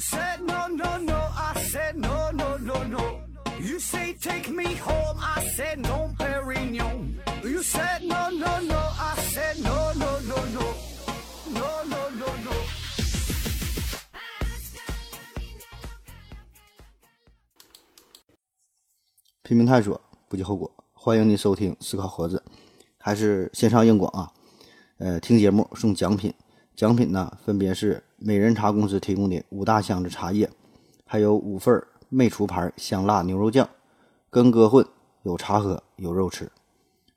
said no no no, I said no no no no. You say take me home, I said no, Perignon. You said no no no, I said no no no no, no no no no. 拼命探索，不计后果。欢迎您收听思考盒子，还是线上硬广啊？呃，听节目送奖品，奖品呢分别是美人茶公司提供的五大箱子茶叶，还有五份儿魅厨牌香辣牛肉酱，跟哥混，有茶喝，有肉吃。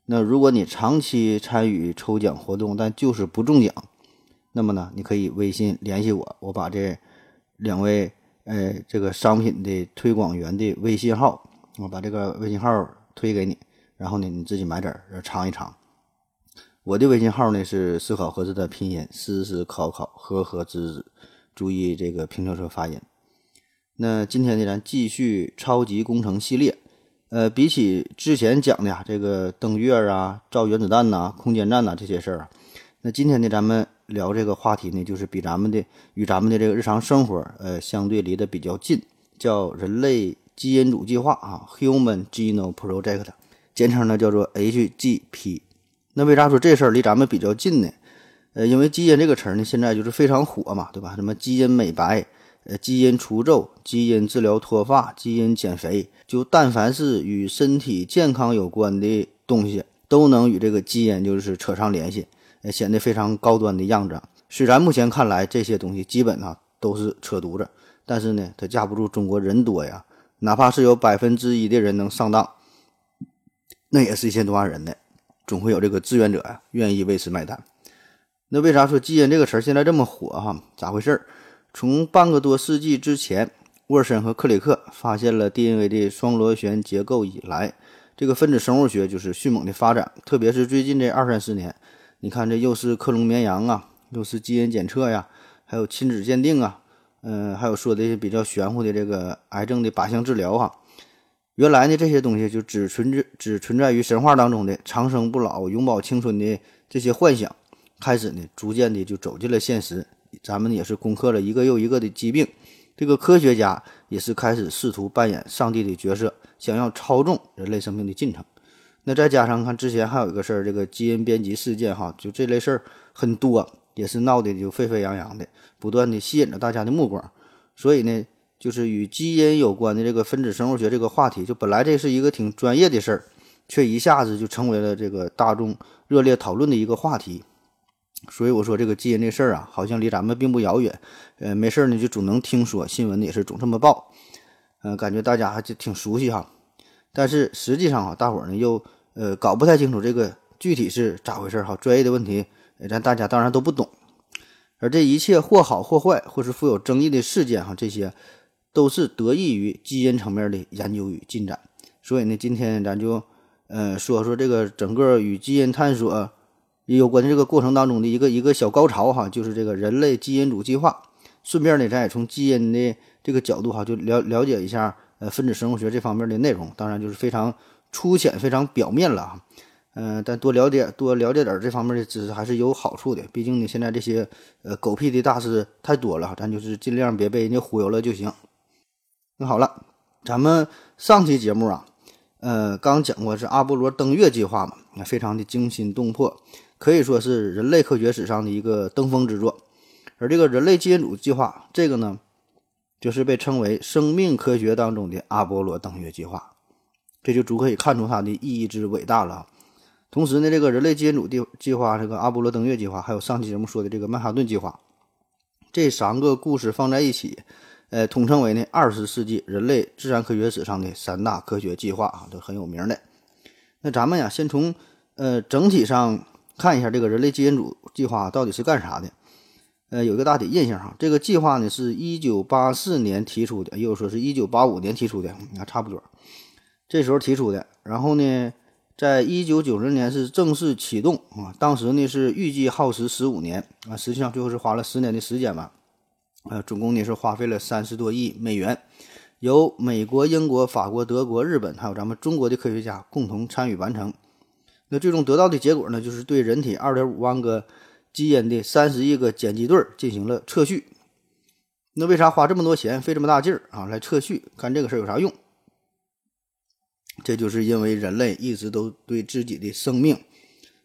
那如果你长期参与抽奖活动，但就是不中奖，那么呢，你可以微信联系我，我把这两位呃这个商品的推广员的微信号，我把这个微信号推给你，然后呢你自己买点儿尝一尝。我的微信号呢是思考盒子的拼音思思考考和和滋滋，注意这个平翘舌发音。那今天呢，咱继续超级工程系列。呃，比起之前讲的呀，这个登月啊、造原子弹呐、空间站呐这些事儿啊，那今天呢，咱们聊这个话题呢，就是比咱们的与咱们的这个日常生活呃相对离得比较近，叫人类基因组计划啊 （Human Genome Project），简称呢叫做 HGP。那为啥说这事儿离咱们比较近呢？呃，因为基因这个词儿呢，现在就是非常火嘛，对吧？什么基因美白。呃，基因除皱、基因治疗脱发、基因减肥，就但凡是与身体健康有关的东西，都能与这个基因就是扯上联系，呃，显得非常高端的样子。虽然目前看来这些东西基本上都是扯犊子，但是呢，它架不住中国人多呀。哪怕是有百分之一的人能上当，那也是一千多万人呢，总会有这个志愿者呀，愿意为此买单。那为啥说基因这个词儿现在这么火哈？咋回事儿？从半个多世纪之前，沃森和克里克发现了 DNA 的双螺旋结构以来，这个分子生物学就是迅猛的发展。特别是最近这二三十年，你看这又是克隆绵羊啊，又是基因检测呀，还有亲子鉴定啊，嗯，还有说的比较玄乎的这个癌症的靶向治疗哈。原来呢，这些东西就只存只存在于神话当中的长生不老、永葆青春的这些幻想，开始呢，逐渐的就走进了现实。咱们也是攻克了一个又一个的疾病，这个科学家也是开始试图扮演上帝的角色，想要操纵人类生命的进程。那再加上看之前还有一个事儿，这个基因编辑事件哈，就这类事儿很多，也是闹得就沸沸扬扬的，不断的吸引着大家的目光。所以呢，就是与基因有关的这个分子生物学这个话题，就本来这是一个挺专业的事儿，却一下子就成为了这个大众热烈讨论的一个话题。所以我说这个基因这事儿啊，好像离咱们并不遥远，呃，没事儿呢就总能听说新闻也是总这么报，嗯，感觉大家还就挺熟悉哈。但是实际上啊，大伙儿呢又呃搞不太清楚这个具体是咋回事儿哈。专业的问题，咱大家当然都不懂。而这一切或好或坏，或是富有争议的事件哈，这些都是得益于基因层面的研究与进展。所以呢，今天咱就呃说说这个整个与基因探索。有关的这个过程当中的一个一个小高潮哈，就是这个人类基因组计划。顺便呢，咱也从基因的这个角度哈，就了了解一下呃分子生物学这方面的内容。当然就是非常粗浅、非常表面了哈。嗯，但多了解多了解点这方面的知识还是有好处的。毕竟呢，现在这些呃狗屁的大师太多了，咱就是尽量别被人家忽悠了就行。那好了，咱们上期节目啊，呃，刚讲过是阿波罗登月计划嘛，那非常的惊心动魄。可以说是人类科学史上的一个登峰之作，而这个人类基因组计划，这个呢，就是被称为生命科学当中的阿波罗登月计划，这就足可以看出它的意义之伟大了。同时呢，这个人类基因组计计划、这个阿波罗登月计划，还有上期节目说的这个曼哈顿计划，这三个故事放在一起，呃，统称为呢二十世纪人类自然科学史上的三大科学计划啊，都很有名的。那咱们呀，先从呃整体上。看一下这个人类基因组计划到底是干啥的？呃，有一个大体印象哈。这个计划呢是一九八四年提出的，也有说是一九八五年提出的，你看差不多。这时候提出的，然后呢，在一九九零年是正式启动啊。当时呢是预计耗时十五年啊，实际上最后是花了十年的时间吧。呃，总共呢是花费了三十多亿美元，由美国、英国、法国、德国、日本还有咱们中国的科学家共同参与完成。那最终得到的结果呢，就是对人体二点五万个基因的三十亿个碱基对进行了测序。那为啥花这么多钱，费这么大劲儿啊来测序，干这个事儿有啥用？这就是因为人类一直都对自己的生命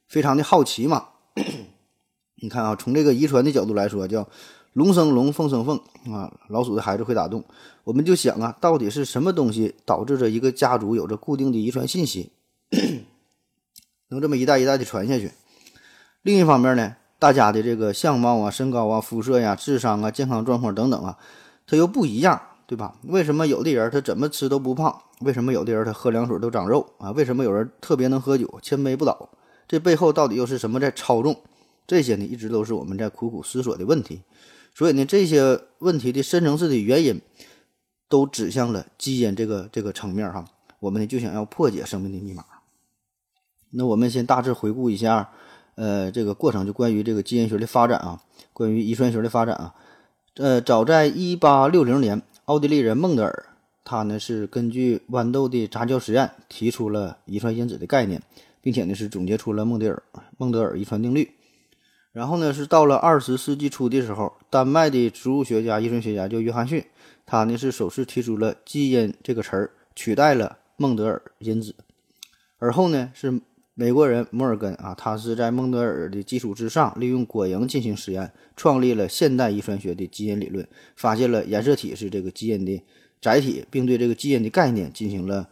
非常的好奇嘛。你看啊，从这个遗传的角度来说，叫龙生龙，凤生凤啊，老鼠的孩子会打洞。我们就想啊，到底是什么东西导致着一个家族有着固定的遗传信息，能这么一代一代的传下去？另一方面呢？大家的这个相貌啊、身高啊、肤色呀、智商啊、健康状况等等啊，它又不一样，对吧？为什么有的人他怎么吃都不胖？为什么有的人他喝凉水都长肉啊？为什么有人特别能喝酒，千杯不倒？这背后到底又是什么在操纵？这些呢，一直都是我们在苦苦思索的问题。所以呢，这些问题的深层次的原因，都指向了基因这个这个层面哈。我们呢就想要破解生命的密码。那我们先大致回顾一下。呃，这个过程就关于这个基因学的发展啊，关于遗传学的发展啊，呃，早在一八六零年，奥地利人孟德尔，他呢是根据豌豆的杂交实验提出了遗传因子的概念，并且呢是总结出了孟德尔孟德尔遗传定律。然后呢是到了二十世纪初的时候，丹麦的植物学家、遗传学家叫约翰逊，他呢是首次提出了基因这个词儿，取代了孟德尔因子。而后呢是。美国人摩尔根啊，他是在孟德尔的基础之上，利用果蝇进行实验，创立了现代遗传学的基因理论，发现了染色体是这个基因的载体，并对这个基因的概念进行了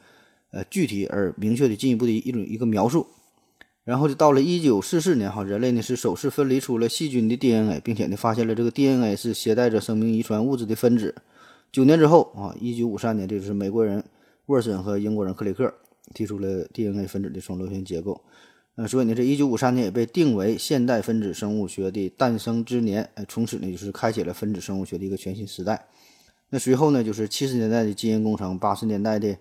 呃具体而明确的进一步的一种一个描述。然后就到了一九四四年，哈，人类呢是首次分离出了细菌的 DNA，并且呢发现了这个 DNA 是携带着生命遗传物质的分子。九年之后啊，一九五三年，这就是美国人沃森和英国人克里克。提出了 DNA 分子的双螺旋结构，呃，所以呢，这一九五三年也被定为现代分子生物学的诞生之年，呃，从此呢，就是开启了分子生物学的一个全新时代。那随后呢，就是七十年代的基因工程，八十年代的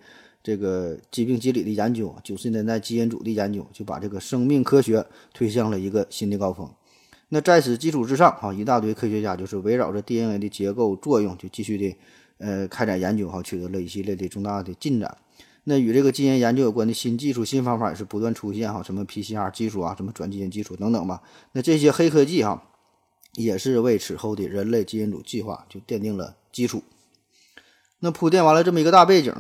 这个疾病机理的研究，九十年代基因组的研究，就把这个生命科学推向了一个新的高峰。那在此基础之上，哈，一大堆科学家就是围绕着 DNA 的结构作用，就继续的呃开展研究，哈，取得了一系列的重大的进展。那与这个基因研究有关的新技术、新方法也是不断出现哈，什么 PCR 技术啊，什么转基因技术等等吧。那这些黑科技哈，也是为此后的人类基因组计划就奠定了基础。那铺垫完了这么一个大背景，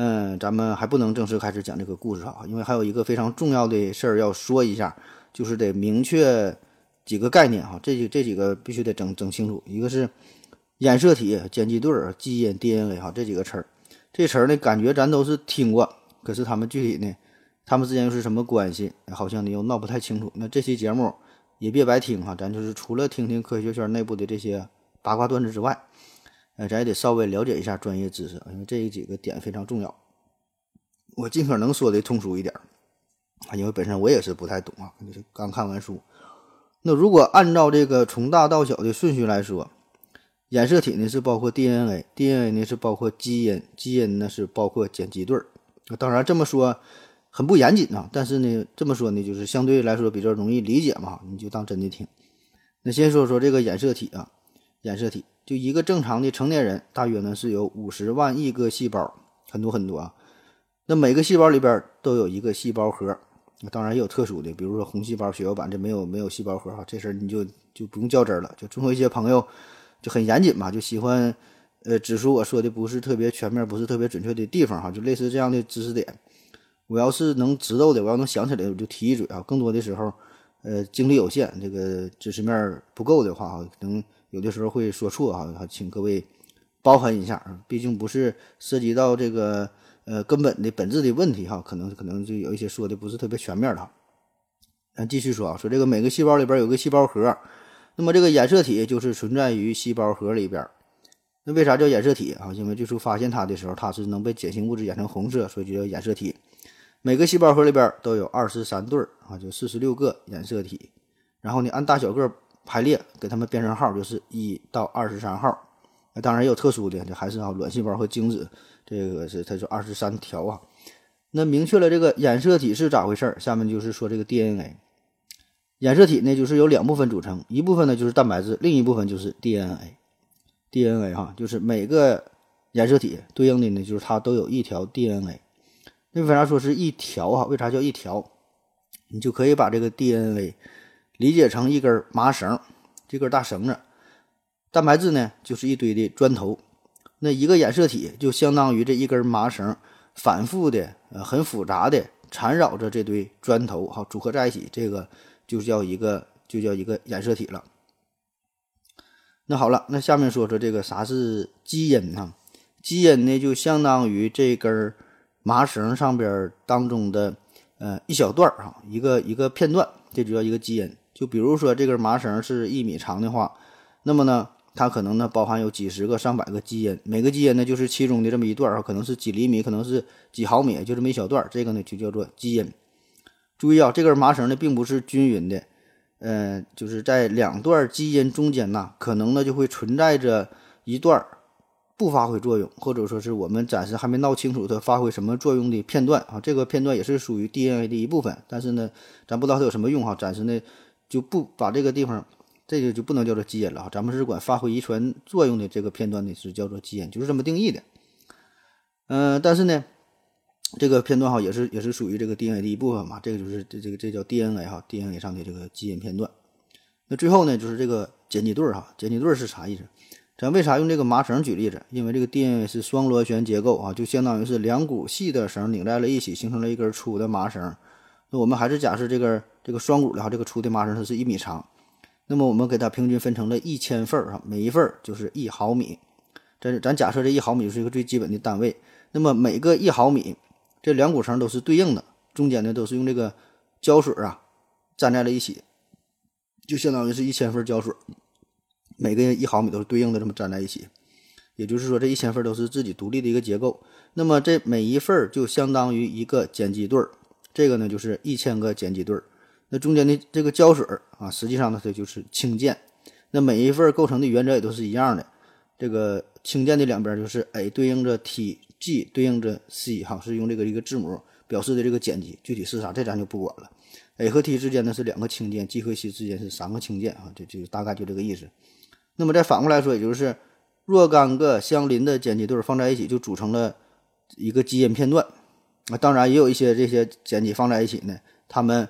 嗯，咱们还不能正式开始讲这个故事哈，因为还有一个非常重要的事儿要说一下，就是得明确几个概念哈，这几这几个必须得整整清楚。一个是染色体、碱基对、基因 DNA 哈，这几个词儿。这词儿呢，感觉咱都是听过，可是他们具体呢，他们之间又是什么关系？好像呢又闹不太清楚。那这期节目也别白听哈，咱就是除了听听科学圈内部的这些八卦段子之外，呃，咱也得稍微了解一下专业知识，因为这几个点非常重要。我尽可能说的通俗一点啊，因为本身我也是不太懂啊，就是刚看完书。那如果按照这个从大到小的顺序来说。染色体呢是包括 DNA，DNA 呢是包括基因，基因呢是包括碱基对儿。当然这么说很不严谨啊，但是呢这么说呢就是相对来说比较容易理解嘛，你就当真的听。那先说说这个染色体啊，染色体就一个正常的成年人大约呢是有五十万亿个细胞，很多很多啊。那每个细胞里边都有一个细胞核，当然也有特殊的，比如说红细胞血小板这没有没有细胞核哈，这事儿你就就不用较真了，就总有一些朋友。就很严谨嘛，就喜欢，呃，指出我说的不是特别全面、不是特别准确的地方哈，就类似这样的知识点。我要是能知道的，我要能想起来，我就提一嘴啊。更多的时候，呃，精力有限，这个知识面不够的话哈，可能有的时候会说错哈，请各位包涵一下啊。毕竟不是涉及到这个呃根本的本质的问题哈，可能可能就有一些说的不是特别全面的。咱继续说啊，说这个每个细胞里边有个细胞核。那么这个染色体就是存在于细胞核里边，那为啥叫染色体啊？因为最初发现它的时候，它是能被碱性物质染成红色，所以就叫染色体。每个细胞核里边都有二十三对儿啊，就四十六个染色体。然后呢，按大小个排列，给它们编上号，就是一到二十三号。那当然也有特殊的，这还是啊卵细胞和精子，这个是它就二十三条啊。那明确了这个染色体是咋回事儿，下面就是说这个 DNA。染色体呢，就是由两部分组成，一部分呢就是蛋白质，另一部分就是 DNA。DNA 哈，就是每个染色体对应的呢，就是它都有一条 DNA。那为啥说是一条哈？为啥叫一条？你就可以把这个 DNA 理解成一根麻绳，这根大绳子。蛋白质呢就是一堆的砖头，那一个染色体就相当于这一根麻绳，反复的呃很复杂的缠绕着这堆砖头哈组合在一起，这个就叫一个就叫一个染色体了。那好了，那下面说说这个啥是基因呢？基因呢就相当于这根麻绳上边当中的呃一小段儿哈，一个一个片段，这就叫一个基因。就比如说这根麻绳是一米长的话，那么呢，它可能呢包含有几十个、上百个基因，每个基因呢就是其中的这么一段儿可能是几厘米，可能是几毫米，就这么一小段，这个呢就叫做基因。注意啊，这根麻绳呢并不是均匀的，呃，就是在两段基因中间呐，可能呢就会存在着一段不发挥作用，或者说是我们暂时还没闹清楚它发挥什么作用的片段啊。这个片段也是属于 DNA 的一部分，但是呢，咱不知道它有什么用哈，暂时呢。就不把这个地方，这个就不能叫做基因了哈。咱们是管发挥遗传作用的这个片段呢，是叫做基因，就是这么定义的。嗯，但是呢，这个片段哈也是也是属于这个 DNA 的一部分嘛。这个就是这这个这叫 DNA 哈，DNA 上的这个基因片段。那最后呢，就是这个碱基对儿哈，碱基对儿是啥意思？咱为啥用这个麻绳举例子？因为这个 DNA 是双螺旋结构啊，就相当于是两股细的绳拧在了一起，形成了一根粗的麻绳。那我们还是假设这根这个双股的哈，这个粗的麻绳它是一米长，那么我们给它平均分成了一千份儿哈，每一份儿就是一毫米。这咱假设这一毫米是一个最基本的单位。那么每个一毫米，这两股绳都是对应的，中间呢都是用这个胶水啊粘在了一起，就相当于是一千份胶水，每个一毫米都是对应的这么粘在一起。也就是说，这一千份都是自己独立的一个结构。那么这每一份就相当于一个碱基对儿。这个呢就是一千个碱基对儿，那中间的这个胶水儿啊，实际上呢它就是氢键。那每一份构成的原则也都是一样的，这个氢键的两边就是 A 对应着 T，G 对应着 C 哈，是用这个一个字母表示的这个碱基，具体是啥这咱就不管了。A 和 T 之间呢是两个氢键，G 和 C 之间是三个氢键啊，就就大概就这个意思。那么再反过来说，也就是若干个相邻的碱基对放在一起，就组成了一个基因片段。那当然也有一些这些碱基放在一起呢，它们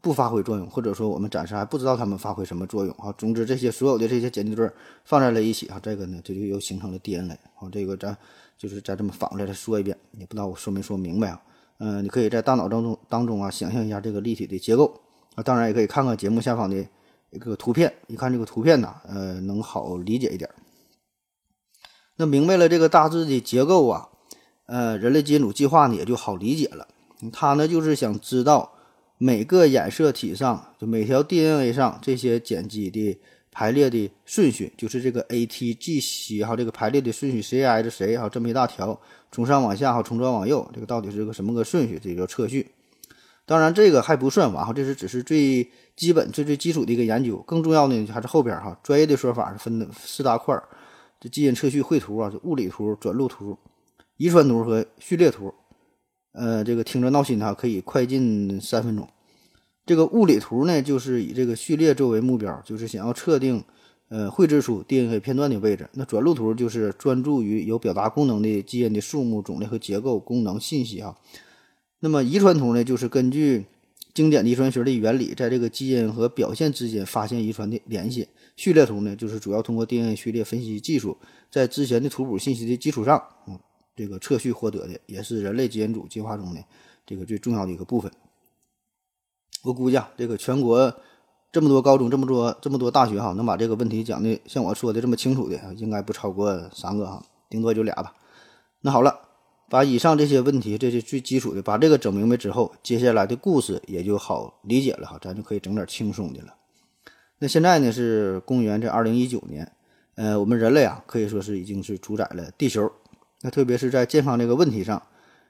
不发挥作用，或者说我们暂时还不知道它们发挥什么作用啊。总之，这些所有的这些碱基对放在了一起啊，这个呢，这就又形成了 DNA 啊。这个咱就是再这么反过来再说一遍，也不知道我说没说明白啊。嗯，你可以在大脑当中当中啊，想象一下这个立体的结构啊。当然也可以看看节目下方的一个图片，一看这个图片呢，呃，能好理解一点。那明白了这个大致的结构啊。呃，人类基因组计划呢也就好理解了。他呢就是想知道每个染色体上，就每条 DNA 上这些碱基的排列的顺序，就是这个 A、T、G、C 哈，这个排列的顺序谁挨着谁哈，这么一大条，从上往下哈，从左往右，这个到底是个什么个顺序？这叫测序。当然这个还不算完哈，这是只是最基本、最最基础的一个研究。更重要的还是后边哈，专业的说法是分的四大块儿：这基因测序绘图啊，这物理图、转录图。遗传图和序列图，呃，这个听着闹心哈，可以快进三分钟。这个物理图呢，就是以这个序列作为目标，就是想要测定，呃，绘制出 DNA 片段的位置。那转录图就是专注于有表达功能的基因的数目、种类和结构、功能信息啊。那么遗传图呢，就是根据经典遗传学的原理，在这个基因和表现之间发现遗传的联系。序列图呢，就是主要通过 DNA 序列分析技术，在之前的图谱信息的基础上，嗯。这个测序获得的也是人类基因组进化中的这个最重要的一个部分。我估计啊，这个全国这么多高中、这么多这么多大学哈，能把这个问题讲的像我说的这么清楚的，应该不超过三个哈，顶多就俩吧。那好了，把以上这些问题，这些最基础的，把这个整明白之后，接下来的故事也就好理解了哈，咱就可以整点轻松的了。那现在呢是公元这二零一九年，呃，我们人类啊可以说是已经是主宰了地球。那特别是在健康这个问题上，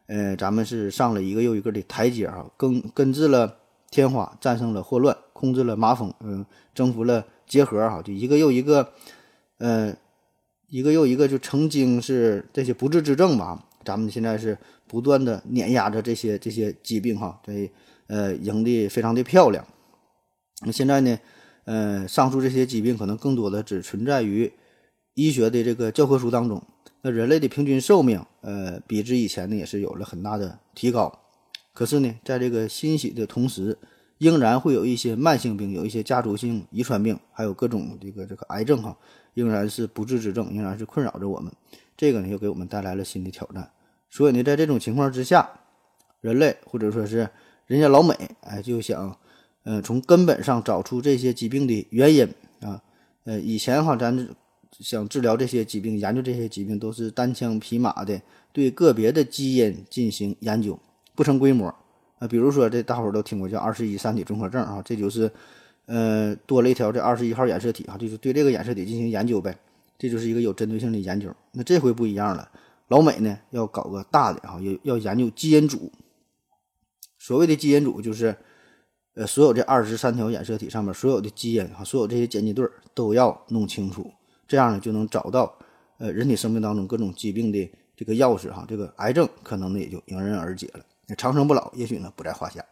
呃，咱们是上了一个又一个的台阶啊，根根治了天花，战胜了霍乱，控制了麻风，嗯，征服了结核哈，就一个又一个，呃，一个又一个就曾经是这些不治之症吧，咱们现在是不断的碾压着这些这些疾病哈，这呃赢得非常的漂亮。那现在呢，呃，上述这些疾病可能更多的只存在于医学的这个教科书当中。那人类的平均寿命，呃，比之以前呢，也是有了很大的提高。可是呢，在这个欣喜的同时，仍然会有一些慢性病，有一些家族性遗传病，还有各种这个这个癌症哈，仍然是不治之症，仍然是困扰着我们。这个呢，又给我们带来了新的挑战。所以呢，在这种情况之下，人类或者说是人家老美，哎，就想，呃，从根本上找出这些疾病的原因啊。呃，以前哈，咱想治疗这些疾病，研究这些疾病，都是单枪匹马的对个别的基因进行研究，不成规模。啊，比如说这大伙儿都听过叫二十一三体综合症啊，这就是，呃，多了一条这二十一号染色体啊，就是对这个染色体进行研究呗，这就是一个有针对性的研究。那这回不一样了，老美呢要搞个大的啊，要要研究基因组。所谓的基因组就是，呃，所有这二十三条染色体上面所有的基因啊，所有这些碱基对都要弄清楚，这样呢就能找到呃人体生命当中各种疾病的这个钥匙哈，这个癌症可能呢也就迎刃而解了。长生不老，也许呢不在话下。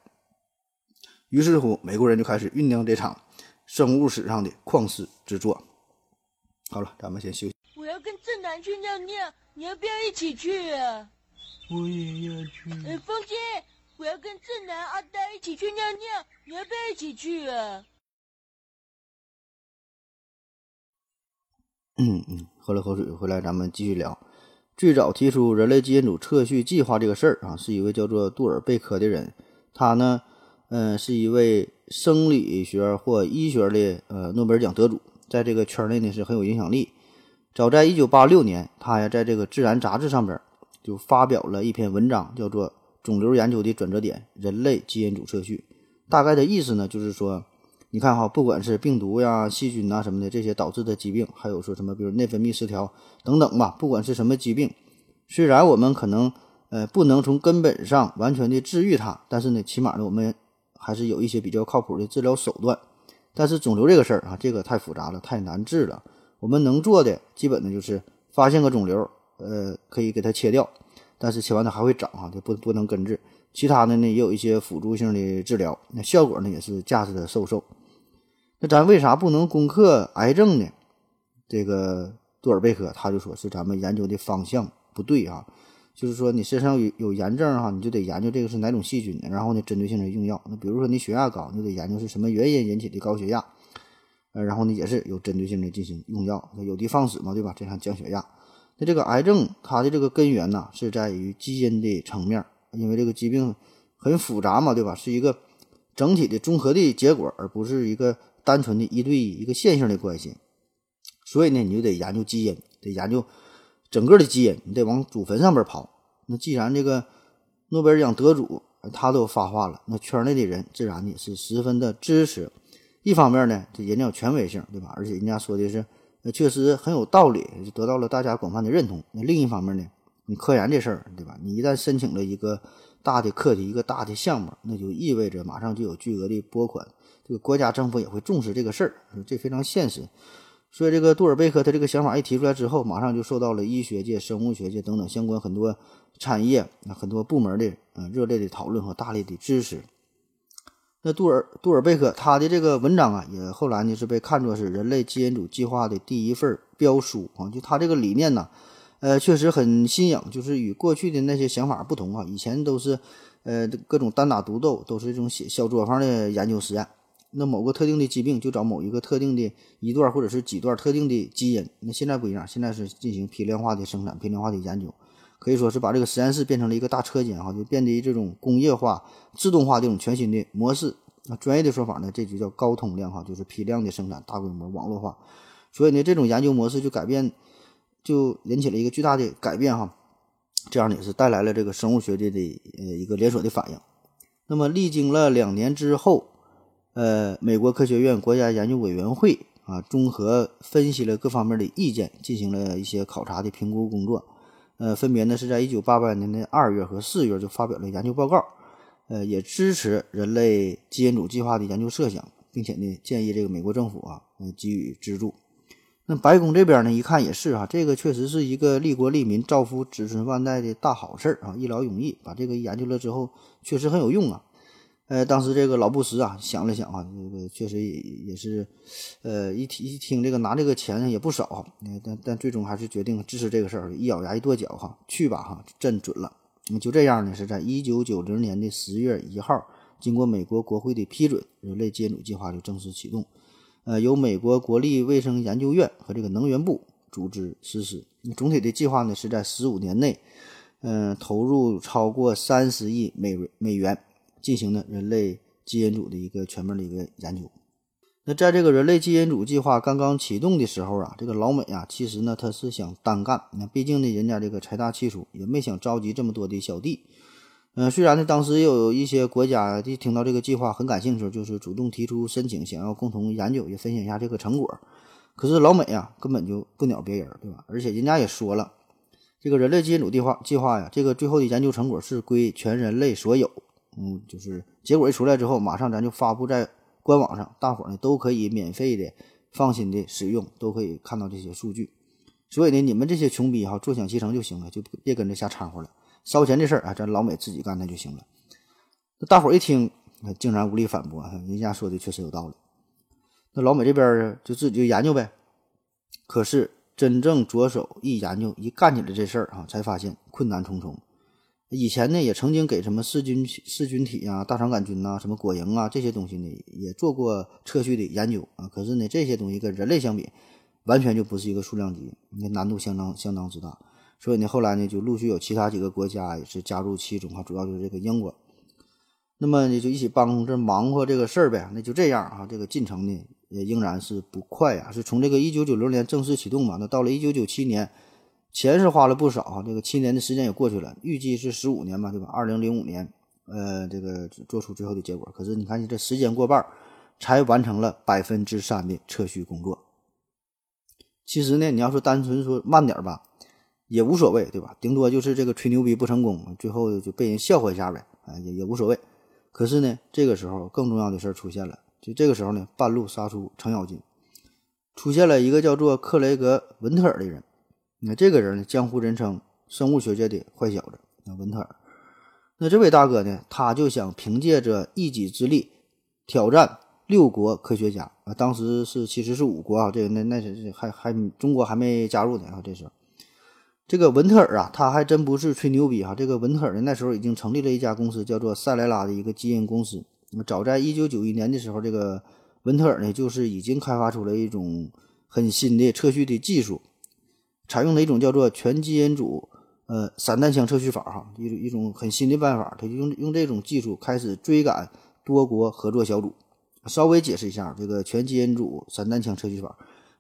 于是乎，美国人就开始酝酿这场生物史上的旷世之作。好了，咱们先休息。我要跟正南去尿尿，你要不要一起去啊？我也要去。哎，风姐，我要跟正南、阿呆一起去尿尿，你要不要一起去啊？嗯嗯，喝了口水，回来咱们继续聊。最早提出人类基因组测序计划这个事儿啊，是一位叫做杜尔贝科的人。他呢，嗯，是一位生理学或医学的呃诺贝尔奖得主，在这个圈内呢是很有影响力。早在1986年，他呀在这个《自然》杂志上边就发表了一篇文章，叫做《肿瘤研究的转折点：人类基因组测序》。大概的意思呢，就是说，你看哈，不管是病毒呀、细菌呐什么的这些导致的疾病，还有说什么比如内分泌失调。等等吧，不管是什么疾病，虽然我们可能呃不能从根本上完全的治愈它，但是呢，起码呢，我们还是有一些比较靠谱的治疗手段。但是肿瘤这个事儿啊，这个太复杂了，太难治了。我们能做的基本呢就是发现个肿瘤，呃，可以给它切掉，但是切完它还会长啊，就不不能根治。其他的呢也有一些辅助性的治疗，那效果呢也是价值的受受。那咱为啥不能攻克癌症呢？这个。杜尔贝克他就说是咱们研究的方向不对啊，就是说你身上有有炎症哈，你就得研究这个是哪种细菌的，然后呢针对性的用药。那比如说你血压高，你得研究是什么原因引起的高血压，呃，然后呢也是有针对性的进行用药，有的放矢嘛，对吧？这样降血压。那这个癌症它的这个根源呢是在于基因的层面，因为这个疾病很复杂嘛，对吧？是一个整体的综合的结果，而不是一个单纯的一对一一个线性的关系。所以呢，你就得研究基因，得研究整个的基因，你得往祖坟上边跑。那既然这个诺贝尔奖得主他都发话了，那圈内的人自然也是十分的支持。一方面呢，这人家有权威性，对吧？而且人家说的是，那确实很有道理，就得到了大家广泛的认同。那另一方面呢，你科研这事儿，对吧？你一旦申请了一个大的课题、一个大的项目，那就意味着马上就有巨额的拨款，这个国家政府也会重视这个事儿，这非常现实。所以，这个杜尔贝克他这个想法一提出来之后，马上就受到了医学界、生物学界等等相关很多产业、很多部门的嗯热烈的讨论和大力的支持。那杜尔杜尔贝克他的这个文章啊，也后来呢是被看作是人类基因组计划的第一份标书啊。就他这个理念呢，呃，确实很新颖，就是与过去的那些想法不同啊。以前都是呃各种单打独斗，都是这种写小作坊的研究实验。那某个特定的疾病就找某一个特定的一段或者是几段特定的基因。那现在不一样，现在是进行批量化的生产、批量化的研究，可以说是把这个实验室变成了一个大车间哈，就变得这种工业化、自动化这种全新的模式。专业的说法呢，这就叫高通量哈，就是批量的生产、大规模网络化。所以呢，这种研究模式就改变，就引起了一个巨大的改变哈。这样也是带来了这个生物学界的呃一个连锁的反应。那么历经了两年之后。呃，美国科学院国家研究委员会啊，综合分析了各方面的意见，进行了一些考察的评估工作。呃，分别呢是在一九八八年的二月和四月就发表了研究报告，呃，也支持人类基因组计划的研究设想，并且呢建议这个美国政府啊，给予资助。那白宫这边呢一看也是啊，这个确实是一个利国利民、造福子孙万代的大好事儿啊，一劳永逸。把这个研究了之后，确实很有用啊。呃，当时这个老布什啊想了想啊，这个确实也也是，呃，一提一听这个拿这个钱也不少，但但最终还是决定支持这个事儿，一咬牙一跺脚哈，去吧哈，真准了。那就这样呢，是在一九九零年的十月一号，经过美国国会的批准，人类接种计划就正式启动。呃，由美国国立卫生研究院和这个能源部组织实施。总体的计划呢是在十五年内，嗯、投入超过三十亿美美元，进行了人类基因组的一个全面的一个研究。那在这个人类基因组计划刚刚启动的时候啊，这个老美啊，其实呢他是想单干，那毕竟呢人家这个财大气粗，也没想召集这么多的小弟。嗯、虽然呢当时也有一些国家一听到这个计划很感兴趣，就是主动提出申请，想要共同研究，也分享一下这个成果。可是老美啊根本就不鸟别人，对吧？而且人家也说了，这个人类基因组计划计划呀，这个最后的研究成果是归全人类所有。嗯，就是结果一出来之后，马上咱就发布在官网上，大伙儿呢都可以免费的、放心的使用，都可以看到这些数据。所以呢，你们这些穷逼哈，坐享其成就行了，就别跟着瞎掺和了。烧钱这事儿啊，咱老美自己干那就行了。那大伙儿一听，竟然无力反驳，人家说的确实有道理。那老美这边儿就自己就研究呗。可是真正着手一研究、一干起来这事儿啊，才发现困难重重。以前呢，也曾经给什么噬菌噬菌体啊、大肠杆菌呐、什么果蝇啊这些东西呢，也做过测序的研究啊。可是呢，这些东西跟人类相比，完全就不是一个数量级，那难度相当相当之大。所以呢，后来呢，就陆续有其他几个国家也是加入其中啊，主要就是这个英国。那么呢，就一起帮着忙活这个事儿呗。那就这样啊，这个进程呢也仍然是不快啊，是从这个一九九六年正式启动嘛，那到了一九九七年，钱是花了不少啊，这个七年的时间也过去了，预计是十五年嘛，对吧？二零零五年，呃，这个做出最后的结果。可是你看，你这时间过半，才完成了百分之三的测序工作。其实呢，你要说单纯说慢点吧，也无所谓，对吧？顶多就是这个吹牛逼不成功，最后就被人笑话一下呗，啊，也也无所谓。可是呢，这个时候更重要的事儿出现了，就这个时候呢，半路杀出程咬金，出现了一个叫做克雷格·文特尔的人。那这个人呢，江湖人称生物学界的坏小子，那文特尔。那这位大哥呢，他就想凭借着一己之力挑战六国科学家啊，当时是其实是五国啊，这个那那是还还中国还没加入呢啊，这时候。这个文特尔啊，他还真不是吹牛逼哈。这个文特尔呢，那时候已经成立了一家公司，叫做塞莱拉的一个基因公司。那么早在一九九一年的时候，这个文特尔呢，就是已经开发出了一种很新的测序的技术，采用了一种叫做全基因组呃散弹枪测序法哈，一种一种很新的办法。他就用用这种技术开始追赶多国合作小组。稍微解释一下，这个全基因组散弹枪测序法，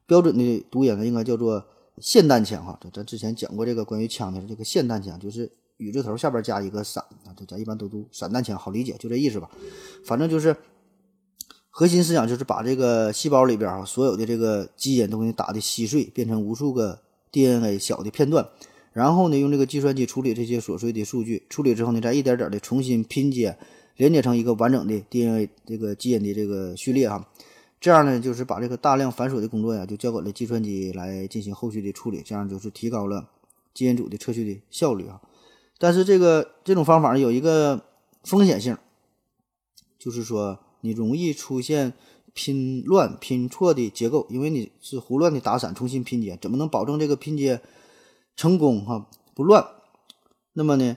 标准的读音呢应该叫做。霰弹枪哈，咱咱之前讲过这个关于枪的这个霰弹枪，就是雨字头下边加一个散啊，这咱一般都读散弹枪，好理解，就这意思吧。反正就是核心思想就是把这个细胞里边啊所有的这个基因都给你打的稀碎，变成无数个 DNA 小的片段，然后呢用这个计算机处理这些琐碎的数据，处理之后呢再一点点的重新拼接，连接成一个完整的 DNA 这个基因的这个序列哈。这样呢，就是把这个大量繁琐的工作呀，就交给了计算机来进行后续的处理，这样就是提高了基因组的测序的效率啊。但是这个这种方法有一个风险性，就是说你容易出现拼乱、拼错的结构，因为你是胡乱的打散，重新拼接，怎么能保证这个拼接成功哈不乱？那么呢，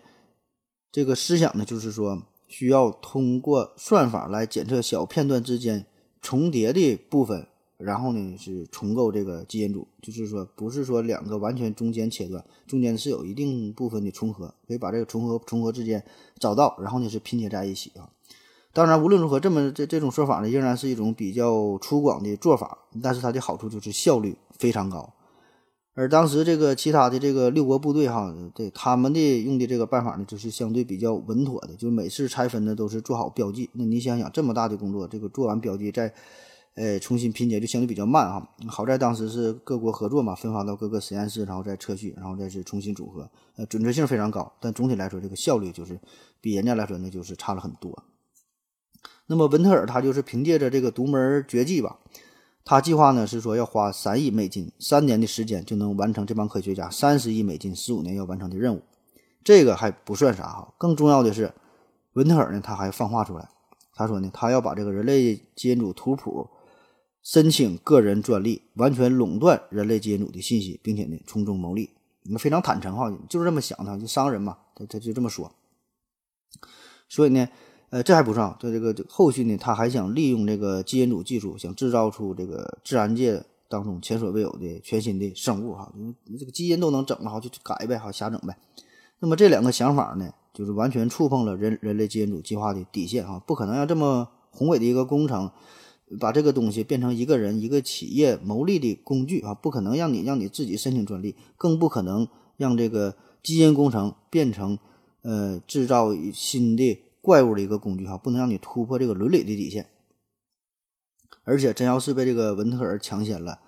这个思想呢，就是说需要通过算法来检测小片段之间。重叠的部分，然后呢是重构这个基因组，就是说不是说两个完全中间切断，中间是有一定部分的重合，可以把这个重合重合之间找到，然后呢是拼接在一起啊。当然，无论如何，这么这这种说法呢，仍然是一种比较粗犷的做法，但是它的好处就是效率非常高。而当时这个其他的这个六国部队哈，对他们的用的这个办法呢，就是相对比较稳妥的，就每次拆分呢都是做好标记。那你想想，这么大的工作，这个做完标记再，呃，重新拼接就相对比较慢哈。好在当时是各国合作嘛，分发到各个实验室，然后再测序，然后再是重新组合，呃，准确性非常高。但总体来说，这个效率就是比人家来说呢，就是差了很多。那么文特尔他就是凭借着这个独门绝技吧。他计划呢是说要花三亿美金，三年的时间就能完成这帮科学家三十亿美金十五年要完成的任务。这个还不算啥哈，更重要的是，文特尔呢他还放话出来，他说呢他要把这个人类基因组图谱申请个人专利，完全垄断人类基因组的信息，并且呢从中牟利。你们非常坦诚哈，就是这么想的，就商人嘛，他他就这么说。所以呢，呃，这还不算，在这个这个后续呢，他还想利用这个基因组技术，想制造出这个自然界当中前所未有的全新的生物哈，因为这个基因都能整了哈，就改呗哈，瞎整呗。那么这两个想法呢，就是完全触碰了人人类基因组计划的底线哈，不可能让这么宏伟的一个工程，把这个东西变成一个人一个企业牟利的工具啊，不可能让你让你自己申请专利，更不可能让这个基因工程变成呃制造新的怪物的一个工具哈，不能让你突破这个伦理的底线。而且真要是被这个文特尔抢先了，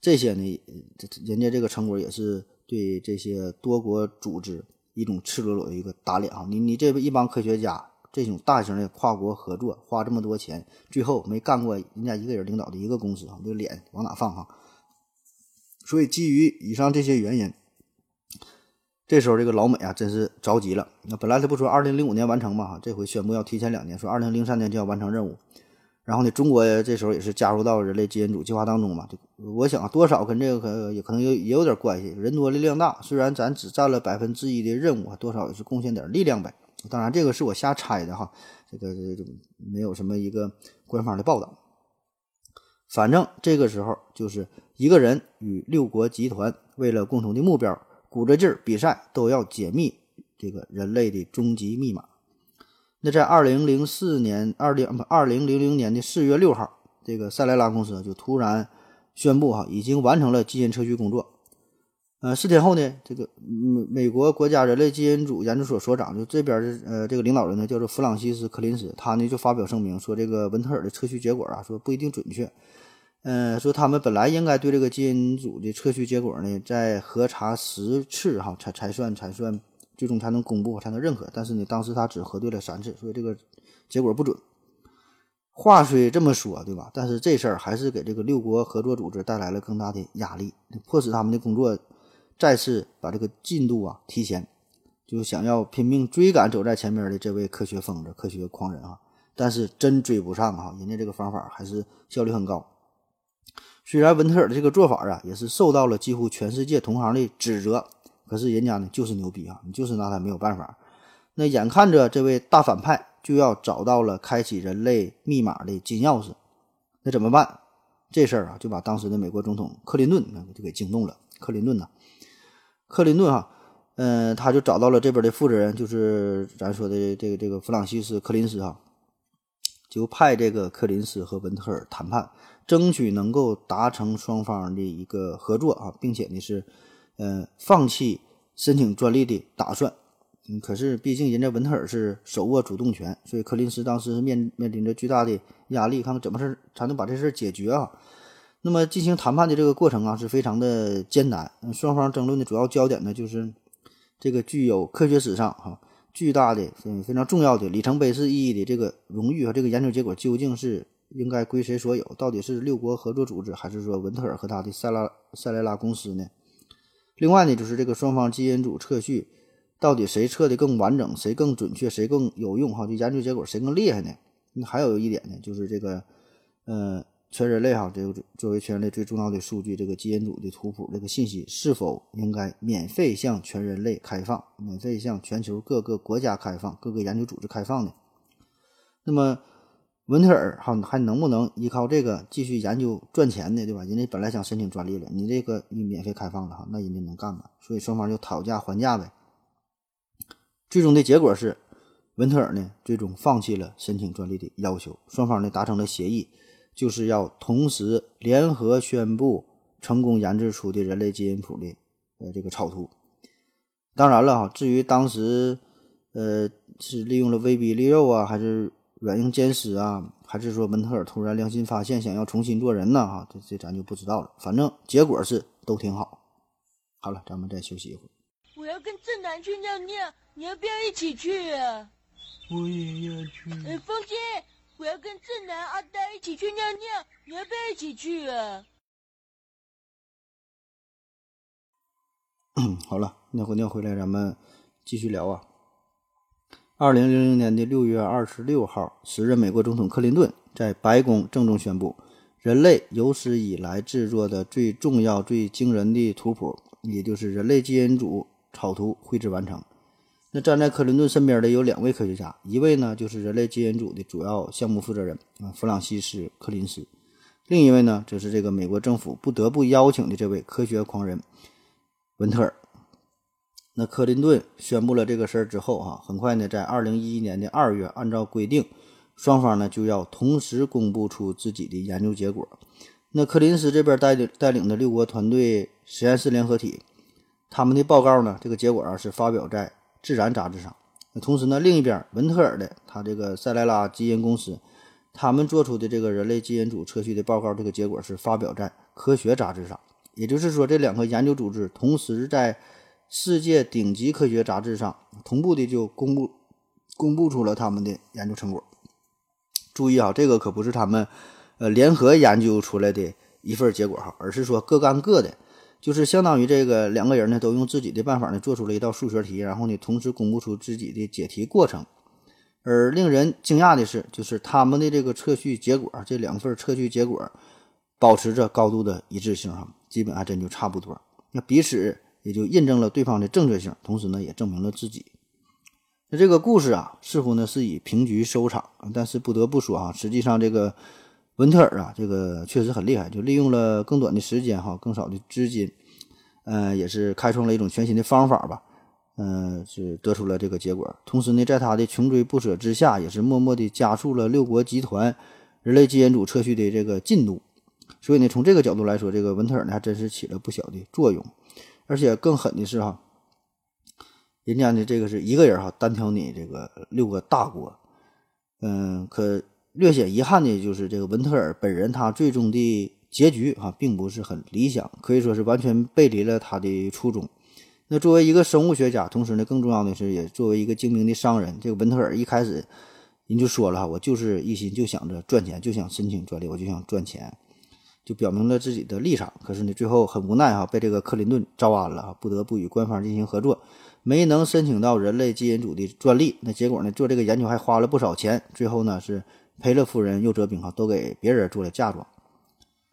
这些呢，这人家这个成果也是对这些多国组织一种赤裸裸的一个打脸啊！你你这一帮科学家这种大型的跨国合作，花这么多钱，最后没干过人家一个人领导的一个公司啊，这脸往哪放哈？所以基于以上这些原因，这时候这个老美啊真是着急了。那本来他不说二零零五年完成嘛，这回宣布要提前两年，说二零零三年就要完成任务。然后呢，中国这时候也是加入到人类基因组计划当中嘛。我想啊多少跟这个可也可能有也有点关系。人多力量大，虽然咱只占了百分之一的任务，多少也是贡献点力量呗。当然，这个是我瞎猜的哈，这个这个没有什么一个官方的报道。反正这个时候就是一个人与六国集团为了共同的目标，鼓着劲儿比赛，都要解密这个人类的终极密码。那在二零零四年二零不二零零零年的四月六号，这个塞莱拉公司就突然宣布哈，已经完成了基因测序工作。呃，四天后呢，这个美美国国家人类基因组研究所所长就这边的呃这个领导人呢叫做弗朗西斯科林斯，他呢就发表声明说，这个文特尔的测序结果啊，说不一定准确。嗯，说他们本来应该对这个基因组的测序结果呢，在核查十次哈才才算才算。最终才能公布，才能认可。但是呢，当时他只核对了三次，所以这个结果不准。话虽这么说，对吧？但是这事儿还是给这个六国合作组织带来了更大的压力，迫使他们的工作再次把这个进度啊提前，就想要拼命追赶走在前面的这位科学疯子、科学狂人啊。但是真追不上啊，人家这个方法还是效率很高。虽然文特尔的这个做法啊，也是受到了几乎全世界同行的指责。可是人家呢就是牛逼啊，你就是拿他没有办法。那眼看着这位大反派就要找到了开启人类密码的金钥匙，那怎么办？这事儿啊就把当时的美国总统克林顿就给惊动了。克林顿呐，克林顿哈，嗯，他就找到了这边的负责人，就是咱说的这个这个弗朗西斯·柯林斯哈，就派这个柯林斯和文特尔谈判，争取能够达成双方的一个合作啊，并且呢是。呃，放弃申请专利的打算，嗯，可是毕竟人家文特尔是手握主动权，所以柯林斯当时面面临着巨大的压力，看看怎么事才能把这事解决啊。那么进行谈判的这个过程啊，是非常的艰难。双方争论的主要焦点呢，就是这个具有科学史上哈巨大的、嗯非常重要的里程碑式意义的这个荣誉和这个研究结果，究竟是应该归谁所有？到底是六国合作组织，还是说文特尔和他的塞拉塞莱拉公司呢？另外呢，就是这个双方基因组测序，到底谁测的更完整，谁更准确，谁更有用？哈，就研究结果谁更厉害呢？那还有一点呢，就是这个，呃，全人类哈，这个作为全人类最重要的数据，这个基因组的图谱这个信息是否应该免费向全人类开放，免费向全球各个国家开放，各个研究组织开放呢？那么。文特尔哈还能不能依靠这个继续研究赚钱呢？对吧？人家本来想申请专利了，你这个你免费开放了哈，那人家能干吗？所以双方就讨价还价呗。最终的结果是，文特尔呢最终放弃了申请专利的要求，双方呢达成了协议，就是要同时联合宣布成功研制出的人类基因谱的呃这个草图。当然了哈，至于当时呃是利用了威逼利诱啊，还是？软硬兼施啊，还是说文特尔突然良心发现，想要重新做人呢？哈，这这咱就不知道了。反正结果是都挺好。好了，咱们再休息一会儿。我要跟正南去尿尿，你要不要一起去啊？我也要去。哎，风姐，我要跟正南、阿呆一起去尿尿，你要不要一起去啊？好了，尿过尿回来，咱们继续聊啊。二零零零年的六月二十六号，时任美国总统克林顿在白宫郑重宣布，人类有史以来制作的最重要、最惊人的图谱，也就是人类基因组草图绘制完成。那站在克林顿身边的有两位科学家，一位呢就是人类基因组的主要项目负责人啊，弗朗西斯·柯林斯；另一位呢，就是这个美国政府不得不邀请的这位科学狂人文特尔。那克林顿宣布了这个事儿之后，哈，很快呢，在二零一一年的二月，按照规定，双方呢就要同时公布出自己的研究结果。那柯林斯这边带领带领的六国团队实验室联合体，他们的报告呢，这个结果啊是发表在《自然》杂志上。同时呢，另一边文特尔的他这个塞莱拉基因公司，他们做出的这个人类基因组测序的报告，这个结果是发表在《科学》杂志上。也就是说，这两个研究组织同时在世界顶级科学杂志上同步的就公布公布出了他们的研究成果。注意啊，这个可不是他们。呃，联合研究出来的一份结果哈，而是说各干各的，就是相当于这个两个人呢都用自己的办法呢做出了一道数学题，然后呢同时公布出自己的解题过程。而令人惊讶的是，就是他们的这个测序结果，这两份测序结果保持着高度的一致性哈，基本还真就差不多。那彼此也就印证了对方的正确性，同时呢也证明了自己。那这个故事啊，似乎呢是以平局收场，但是不得不说啊，实际上这个。文特尔啊，这个确实很厉害，就利用了更短的时间哈，更少的资金，呃，也是开创了一种全新的方法吧，嗯，是得出了这个结果。同时呢，在他的穷追不舍之下，也是默默地加速了六国集团人类基因组测序的这个进度。所以呢，从这个角度来说，这个文特尔呢还真是起了不小的作用。而且更狠的是哈，人家呢这个是一个人哈单挑你这个六个大国，嗯，可。略显遗憾的就是这个文特尔本人，他最终的结局啊，并不是很理想，可以说是完全背离了他的初衷。那作为一个生物学家，同时呢，更重要的是也作为一个精明的商人，这个文特尔一开始人就说了，我就是一心就想着赚钱，就想申请专利，我就想赚钱，就表明了自己的立场。可是呢，最后很无奈哈，被这个克林顿招安了，不得不与官方进行合作，没能申请到人类基因组的专利。那结果呢，做这个研究还花了不少钱，最后呢是。赔了夫人又折兵哈，都给别人做了嫁妆。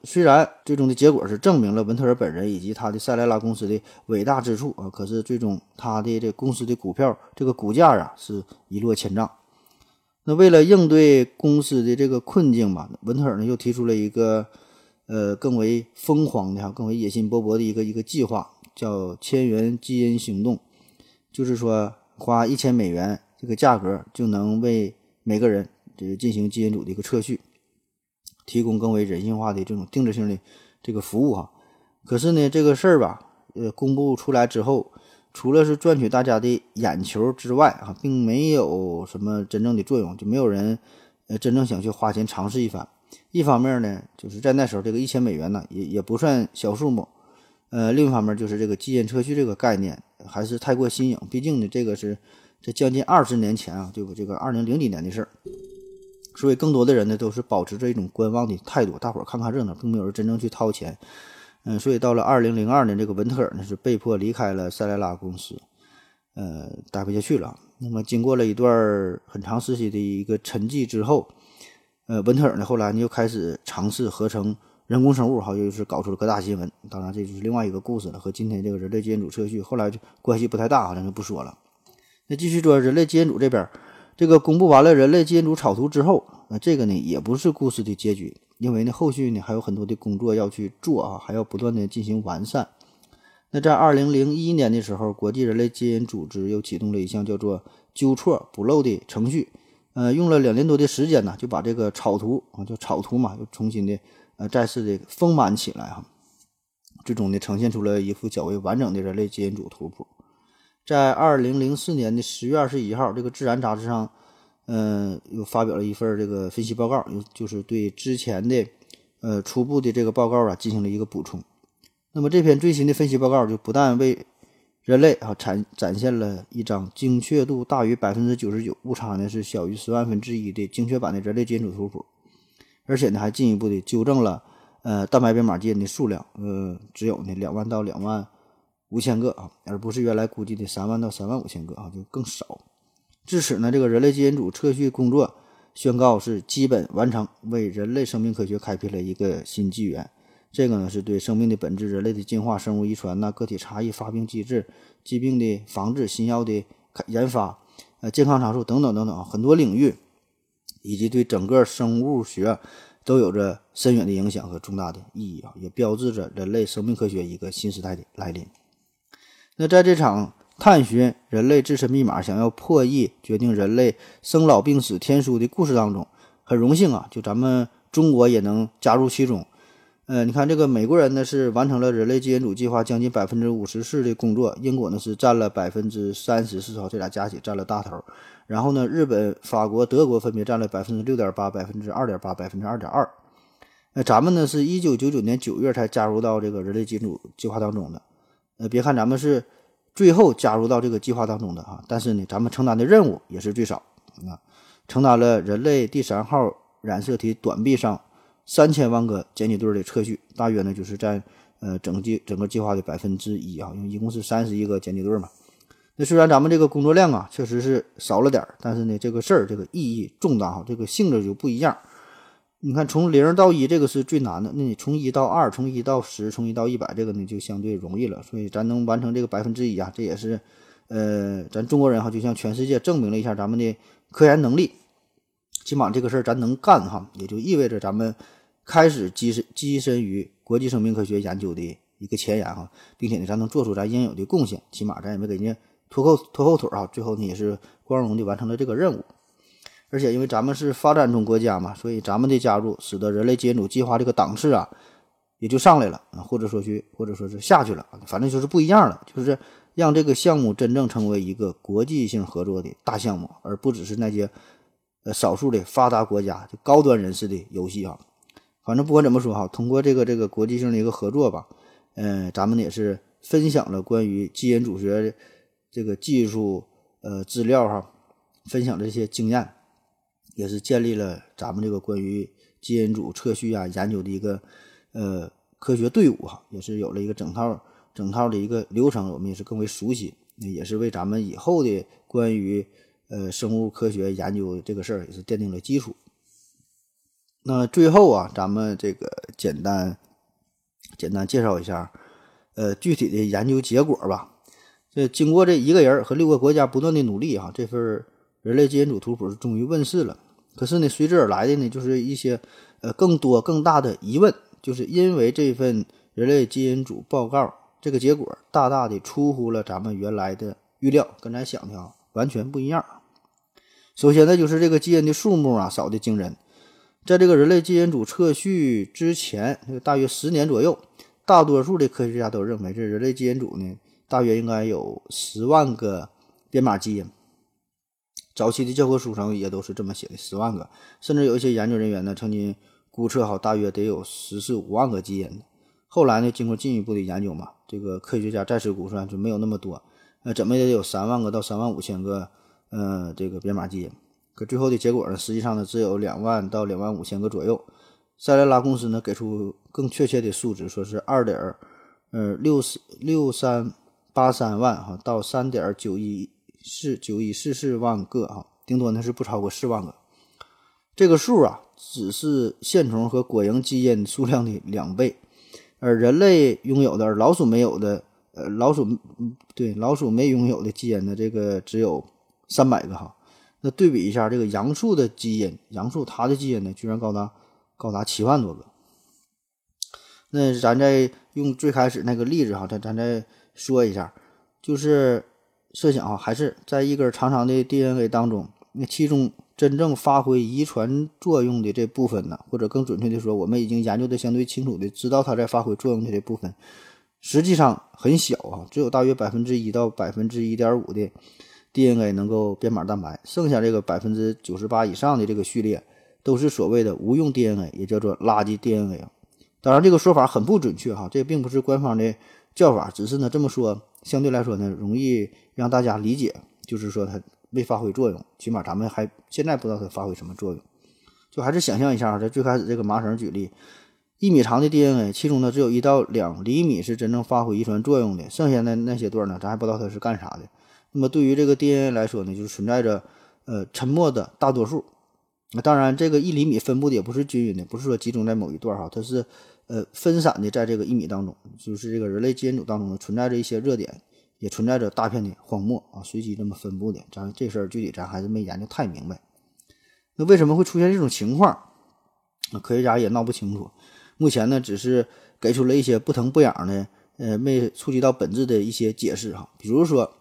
虽然最终的结果是证明了文特尔本人以及他的塞莱拉公司的伟大之处啊，可是最终他的这公司的股票这个股价啊是一落千丈。那为了应对公司的这个困境吧，文特尔呢又提出了一个呃更为疯狂的哈、更为野心勃勃的一个一个计划，叫千元基因行动，就是说花一千美元这个价格就能为每个人。这个进行基因组的一个测序，提供更为人性化的这种定制性的这个服务哈。可是呢，这个事儿吧，呃，公布出来之后，除了是赚取大家的眼球之外啊，并没有什么真正的作用，就没有人呃真正想去花钱尝试一番。一方面呢，就是在那时候这个一千美元呢，也也不算小数目。呃，另一方面就是这个基因测序这个概念还是太过新颖，毕竟呢，这个是这将近二十年前啊，对不？这个二零零几年的事儿。所以，更多的人呢都是保持着一种观望的态度，大伙儿看看热闹，并没有人真正去掏钱。嗯，所以到了二零零二年，这个文特尔呢是被迫离开了塞莱拉公司，呃，待不下去了。那么，经过了一段很长时期的一个沉寂之后，呃，文特尔呢后来呢又开始尝试合成人工生物，好，又是搞出了各大新闻。当然，这就是另外一个故事了，和今天这个人类基因组测序后来就关系不太大，好像就不说了。那继续说人类基因组这边。这个公布完了人类基因组草图之后，那这个呢也不是故事的结局，因为呢后续呢还有很多的工作要去做啊，还要不断的进行完善。那在二零零一年的时候，国际人类基因组织又启动了一项叫做纠错补漏的程序，呃，用了两年多的时间呢，就把这个草图啊，就草图嘛，又重新的呃再次的丰满起来哈，最终呢呈现出了一幅较为完整的人类基因组图谱。在二零零四年的十月二十一号，这个《自然》杂志上，嗯，又发表了一份这个分析报告，就是对之前的，呃，初步的这个报告啊进行了一个补充。那么这篇最新的分析报告就不但为人类啊展展现了一张精确度大于百分之九十九、误差呢是小于十万分之一的精确版的人类基因组图谱，而且呢还进一步的纠正了呃蛋白编码基因的数量，呃，只有呢两万到两万。五千个啊，而不是原来估计的三万到三万五千个啊，就更少。至此呢，这个人类基因组测序工作宣告是基本完成，为人类生命科学开辟了一个新纪元。这个呢，是对生命的本质、人类的进化、生物遗传呐、个体差异、发病机制、疾病的防治、新药的研发、呃健康长寿等等等等很多领域，以及对整个生物学都有着深远的影响和重大的意义啊，也标志着人类生命科学一个新时代的来临。那在这场探寻人类自身密码、想要破译决定人类生老病死天书的故事当中，很荣幸啊，就咱们中国也能加入其中。呃，你看这个美国人呢是完成了人类基因组计划将近百分之五十四的工作，英国呢是占了百分之三十四，号这俩加起占了大头。然后呢，日本、法国、德国分别占了百分之六点八、百分之二点八、百分之二点二。那咱们呢是一九九九年九月才加入到这个人类基因组计划当中的。呃，别看咱们是最后加入到这个计划当中的哈，但是呢，咱们承担的任务也是最少啊，承担了人类第三号染色体短臂上。三千万个碱基对的测序，大约呢就是在呃整计整个计划的百分之一啊，因为一共是三十一个碱基对嘛。那虽然咱们这个工作量啊确实是少了点儿，但是呢这个事儿这个意义重大哈，这个性质就不一样。你看从零到一这个是最难的，那你从一到二，从一到十，从一到一百这个呢就相对容易了。所以咱能完成这个百分之一啊，这也是呃咱中国人哈就向全世界证明了一下咱们的科研能力，起码这个事儿咱能干哈，也就意味着咱们。开始跻身跻身于国际生命科学研究的一个前沿哈，并且呢，咱能做出咱应有的贡献，起码咱也没给人家拖后拖后腿啊。最后呢，也是光荣的完成了这个任务。而且因为咱们是发展中国家嘛，所以咱们的加入使得人类基因组计划这个档次啊也就上来了啊，或者说去或者说是下去了，反正就是不一样了，就是让这个项目真正成为一个国际性合作的大项目，而不只是那些呃少数的发达国家就高端人士的游戏啊。反正不管怎么说哈，通过这个这个国际性的一个合作吧，嗯，咱们也是分享了关于基因组学这个技术呃资料哈，分享这些经验，也是建立了咱们这个关于基因组测序啊研究的一个呃科学队伍哈，也是有了一个整套整套的一个流程，我们也是更为熟悉，也是为咱们以后的关于呃生物科学研究这个事儿也是奠定了基础。那最后啊，咱们这个简单简单介绍一下，呃，具体的研究结果吧。这经过这一个人和六个国家不断的努力哈，这份人类基因组图谱终于问世了。可是呢，随之而来的呢，就是一些呃更多更大的疑问，就是因为这份人类基因组报告这个结果大大的出乎了咱们原来的预料，跟咱想的啊完全不一样。首先呢，就是这个基因的数目啊少的惊人。在这个人类基因组测序之前，大约十年左右，大多数的科学家都认为，这人类基因组呢，大约应该有十万个编码基因。早期的教科书上也都是这么写的，十万个。甚至有一些研究人员呢，曾经估测好，大约得有十四五万个基因。后来呢，经过进一步的研究嘛，这个科学家再次估算就没有那么多，呃，怎么也得有三万个到三万五千个，呃，这个编码基因。可最后的结果呢，实际上呢只有两万到两万五千个左右。塞雷拉公司呢给出更确切的数值，说是二点呃六四六三八三万哈到三点九一四九一四四万个哈，顶多呢是不超过四万个。这个数啊，只是线虫和果蝇基因数量的两倍，而人类拥有的，而老鼠没有的，呃老鼠对老鼠没拥有的基因呢，这个只有三百个哈。那对比一下，这个杨树的基因，杨树它的基因呢，居然高达高达七万多个。那咱再用最开始那个例子哈，咱咱再说一下，就是设想啊，还是在一根长长的 DNA 当中，那其中真正发挥遗传作用的这部分呢，或者更准确的说，我们已经研究的相对清楚的，知道它在发挥作用的这部分，实际上很小啊，只有大约百分之一到百分之一点五的。DNA 能够编码蛋白，剩下这个百分之九十八以上的这个序列都是所谓的无用 DNA，也叫做垃圾 DNA。当然，这个说法很不准确哈，这并不是官方的叫法，只是呢这么说相对来说呢容易让大家理解，就是说它没发挥作用，起码咱们还现在不知道它发挥什么作用。就还是想象一下，在最开始这个麻绳举例，一米长的 DNA，其中呢只有一到两厘米是真正发挥遗传作用的，剩下的那些段呢，咱还不知道它是干啥的。那么对于这个 DNA 来说呢，就是存在着呃沉默的大多数。那当然，这个一厘米分布的也不是均匀的，不是说集中在某一段哈，它是呃分散的在这个一米当中。就是这个人类基因组当中呢存在着一些热点，也存在着大片的荒漠啊，随机这么分布的。咱这事儿具体咱还是没研究太明白。那为什么会出现这种情况？啊，科学家也闹不清楚。目前呢，只是给出了一些不疼不痒的，呃，没触及到本质的一些解释哈。比如说，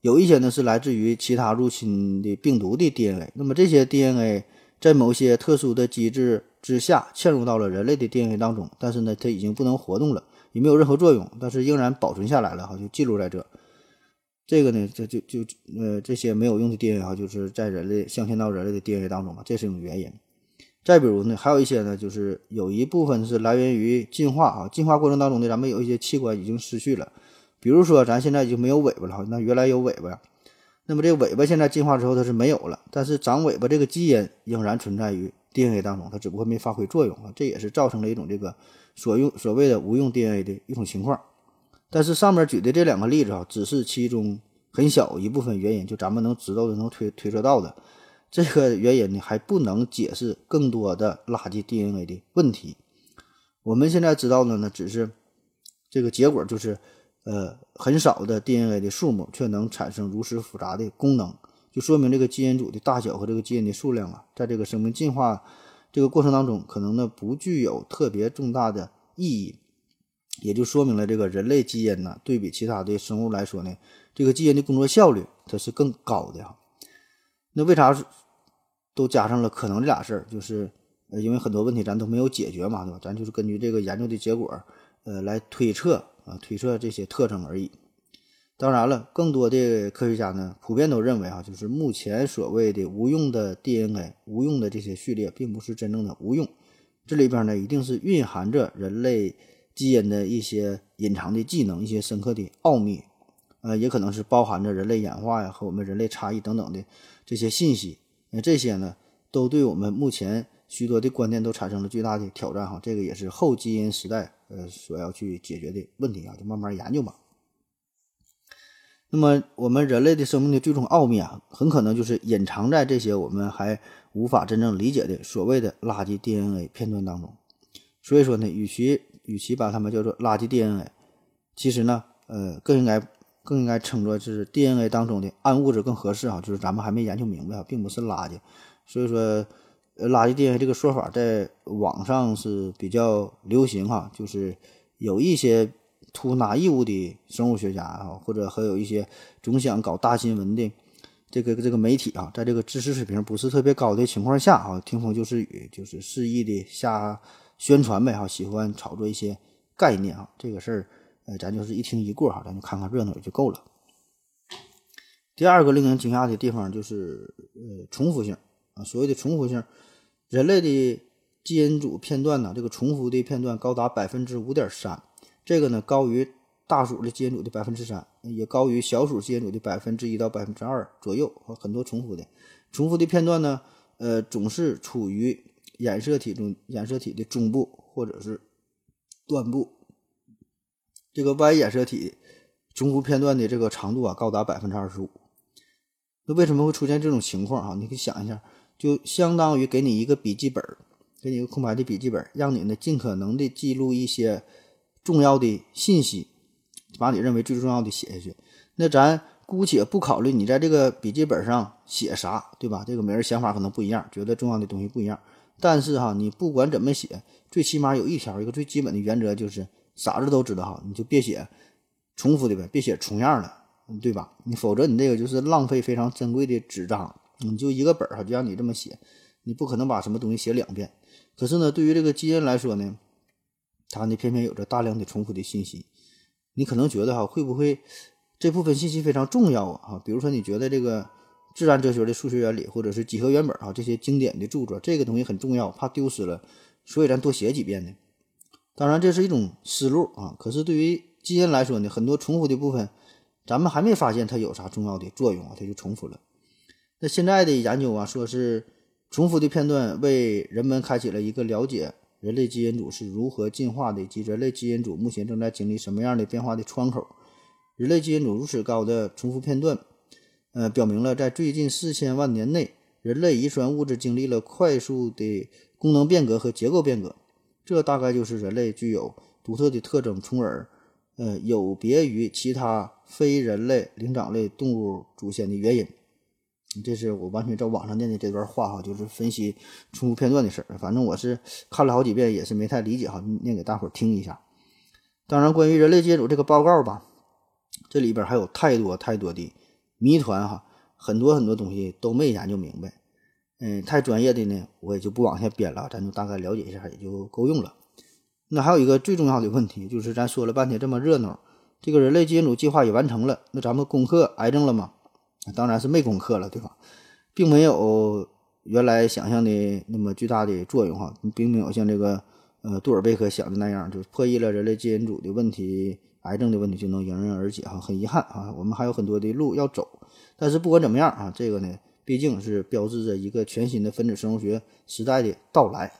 有一些呢是来自于其他入侵的病毒的 DNA，那么这些 DNA 在某些特殊的机制之下嵌入到了人类的 DNA 当中，但是呢，它已经不能活动了，也没有任何作用，但是仍然保存下来了哈，就记录在这。这个呢，这就就呃这些没有用的 DNA 哈，就是在人类镶嵌到人类的 DNA 当中嘛，这是一种原因。再比如呢，还有一些呢，就是有一部分是来源于进化啊，进化过程当中呢，咱们有一些器官已经失去了，比如说咱现在已经没有尾巴了，那原来有尾巴呀，那么这个尾巴现在进化之后它是没有了，但是长尾巴这个基因仍然存在于 DNA 当中，它只不过没发挥作用啊，这也是造成了一种这个所用所谓的无用 DNA 的一种情况。但是上面举的这两个例子啊，只是其中很小一部分原因，就咱们能知道的、能推推测到的。这个原因呢，还不能解释更多的垃圾 DNA 的问题。我们现在知道的呢，只是这个结果就是，呃，很少的 DNA 的数目却能产生如此复杂的功能，就说明这个基因组的大小和这个基因的数量啊，在这个生命进化这个过程当中，可能呢不具有特别重大的意义，也就说明了这个人类基因呢，对比其他的生物来说呢，这个基因的工作效率它是更高的哈。那为啥都加上了可能这俩事儿？就是，因为很多问题咱都没有解决嘛，对吧？咱就是根据这个研究的结果，呃，来推测啊，推测这些特征而已。当然了，更多的科学家呢，普遍都认为啊，就是目前所谓的无用的 DNA、无用的这些序列，并不是真正的无用。这里边呢，一定是蕴含着人类基因的一些隐藏的技能、一些深刻的奥秘，呃，也可能是包含着人类演化呀和我们人类差异等等的。这些信息，那这些呢，都对我们目前许多的观念都产生了巨大的挑战哈。这个也是后基因时代呃所要去解决的问题啊，就慢慢研究吧。那么我们人类的生命的最终奥秘啊，很可能就是隐藏在这些我们还无法真正理解的所谓的垃圾 DNA 片段当中。所以说呢，与其与其把它们叫做垃圾 DNA，其实呢，呃，更应该。更应该称作是 DNA 当中的暗物质更合适啊，就是咱们还没研究明白啊，并不是垃圾。所以说，呃，垃圾 DNA 这个说法在网上是比较流行哈，就是有一些图拿义务的生物学家啊，或者还有一些总想搞大新闻的这个这个媒体啊，在这个知识水平不是特别高的情况下啊，听风就是雨，就是肆意的瞎宣传呗哈，喜欢炒作一些概念啊，这个事儿。呃，咱就是一听一过哈，咱就看看热闹也就够了。第二个令人惊讶的地方就是，呃，重复性啊。所谓的重复性，人类的基因组片段呢，这个重复的片段高达百分之五点三，这个呢高于大鼠的基因组的百分之三，也高于小鼠基因组的百分之一到百分之二左右，很多重复的。重复的片段呢，呃，总是处于染色体中，染色体的中部或者是端部。这个 Y 染色体重复片段的这个长度啊，高达百分之二十五。那为什么会出现这种情况啊？你可以想一下，就相当于给你一个笔记本，给你一个空白的笔记本，让你呢尽可能的记录一些重要的信息，把你认为最重要的写下去。那咱姑且不考虑你在这个笔记本上写啥，对吧？这个每人想法可能不一样，觉得重要的东西不一样。但是哈，你不管怎么写，最起码有一条，一个最基本的原则就是。啥子都知道哈，你就别写重复的呗，别写重样的，对吧？你否则你这个就是浪费非常珍贵的纸张，你就一个本儿哈，就让你这么写，你不可能把什么东西写两遍。可是呢，对于这个基因来说呢，它呢偏偏有着大量的重复的信息。你可能觉得哈，会不会这部分信息非常重要啊？比如说你觉得这个自然哲学的数学原理或者是几何原本啊这些经典的著作，这个东西很重要，怕丢失了，所以咱多写几遍呢？当然，这是一种思路啊。可是对于基因来说呢，很多重复的部分，咱们还没发现它有啥重要的作用啊，它就重复了。那现在的研究啊，说是重复的片段为人们开启了一个了解人类基因组是如何进化的，以及人类基因组目前正在经历什么样的变化的窗口。人类基因组如此高的重复片段，呃，表明了在最近四千万年内，人类遗传物质经历了快速的功能变革和结构变革。这大概就是人类具有独特的特征，从而，呃有别于其他非人类灵长类动物祖先的原因。这是我完全照网上念的这段话哈，就是分析宠物片段的事儿。反正我是看了好几遍，也是没太理解哈，念给大伙儿听一下。当然，关于人类基因组这个报告吧，这里边还有太多太多的谜团哈，很多很多东西都没研究明白。嗯，太专业的呢，我也就不往下编了，咱就大概了解一下也就够用了。那还有一个最重要的问题，就是咱说了半天这么热闹，这个人类基因组计划也完成了，那咱们攻克癌症了吗？当然是没攻克了，对吧？并没有原来想象的那么巨大的作用哈，并没有像这个呃杜尔贝克想的那样，就破译了人类基因组的问题，癌症的问题就能迎刃而解哈。很遗憾啊，我们还有很多的路要走。但是不管怎么样啊，这个呢，毕竟是标志着一个全新的分子生物学时代的到来。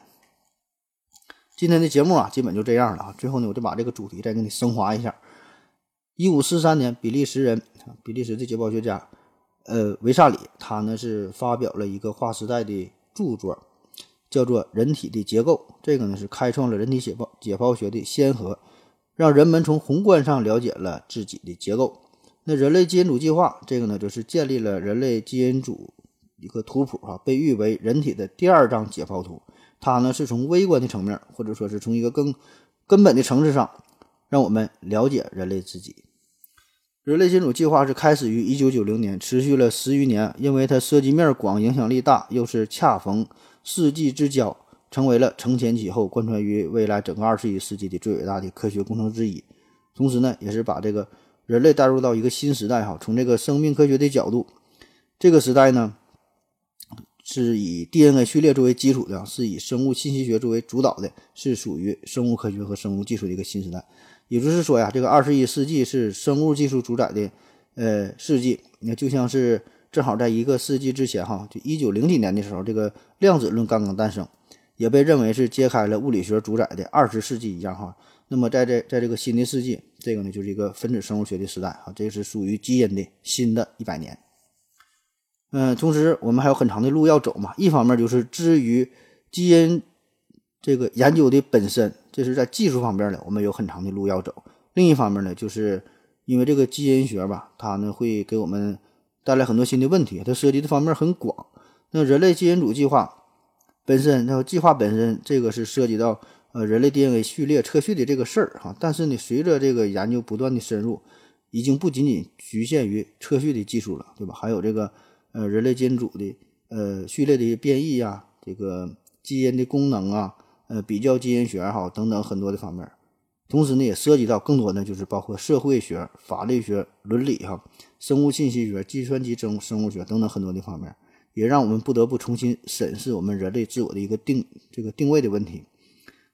今天的节目啊，基本就这样了啊。最后呢，我就把这个主题再给你升华一下。一五四三年，比利时人，比利时的解剖学家。呃，维萨里他呢是发表了一个划时代的著作，叫做《人体的结构》。这个呢是开创了人体解剖解剖学的先河，让人们从宏观上了解了自己的结构。那人类基因组计划，这个呢就是建立了人类基因组一个图谱啊，被誉为人体的第二张解剖图。它呢是从微观的层面，或者说是从一个更根本的层次上，让我们了解人类自己。人类基因组计划是开始于一九九零年，持续了十余年。因为它涉及面广、影响力大，又是恰逢世纪之交，成为了承前启后、贯穿于未来整个二十一世纪的最伟大的科学工程之一。同时呢，也是把这个人类带入到一个新时代。哈，从这个生命科学的角度，这个时代呢，是以 DNA 序列作为基础的，是以生物信息学作为主导的，是属于生物科学和生物技术的一个新时代。也就是说呀，这个二十一世纪是生物技术主宰的，呃，世纪。那就像是正好在一个世纪之前，哈，就一九零几年的时候，这个量子论刚刚诞生，也被认为是揭开了物理学主宰的二十世纪一样，哈。那么在这在这个新的世纪，这个呢就是一个分子生物学的时代，哈，这是属于基因的新的一百年。嗯，同时我们还有很长的路要走嘛。一方面就是至于基因这个研究的本身。这是在技术方面呢，我们有很长的路要走。另一方面呢，就是因为这个基因学吧，它呢会给我们带来很多新的问题，它涉及的方面很广。那人类基因组计划本身，那计划本身，这个是涉及到呃人类 DNA 序列测序的这个事儿哈。但是呢，随着这个研究不断的深入，已经不仅仅局限于测序的技术了，对吧？还有这个呃人类基因组的呃序列的变异呀，这个基因的功能啊。呃，比较基因学哈等等很多的方面，同时呢也涉及到更多的就是包括社会学、法律学、伦理哈、生物信息学、计算机生生物学等等很多的方面，也让我们不得不重新审视我们人类自我的一个定这个定位的问题，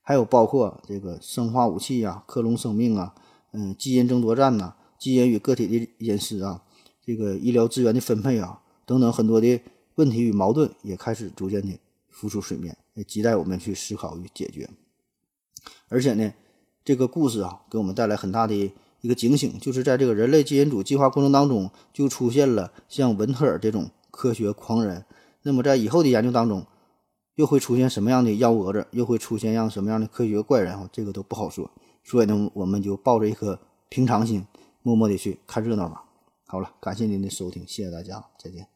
还有包括这个生化武器呀、克隆生命啊、嗯基因争夺战呐、基因与个体的隐私啊、这个医疗资源的分配啊等等很多的问题与矛盾也开始逐渐的浮出水面。也亟待我们去思考与解决，而且呢，这个故事啊，给我们带来很大的一个警醒，就是在这个人类基因组计划过程当中，就出现了像文特尔这种科学狂人。那么在以后的研究当中，又会出现什么样的幺蛾子，又会出现样什么样的科学怪人？这个都不好说。所以呢，我们就抱着一颗平常心，默默的去看热闹吧。好了，感谢您的收听，谢谢大家，再见。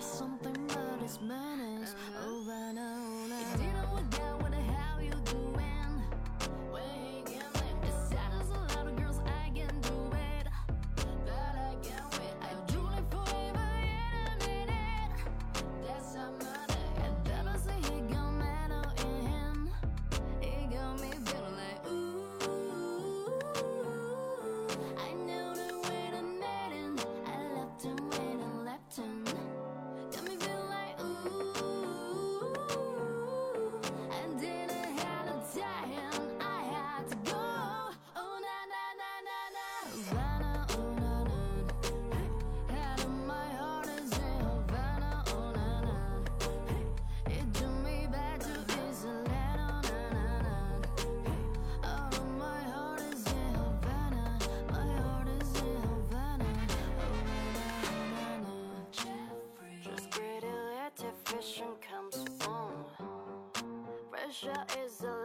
there's some pleasure is a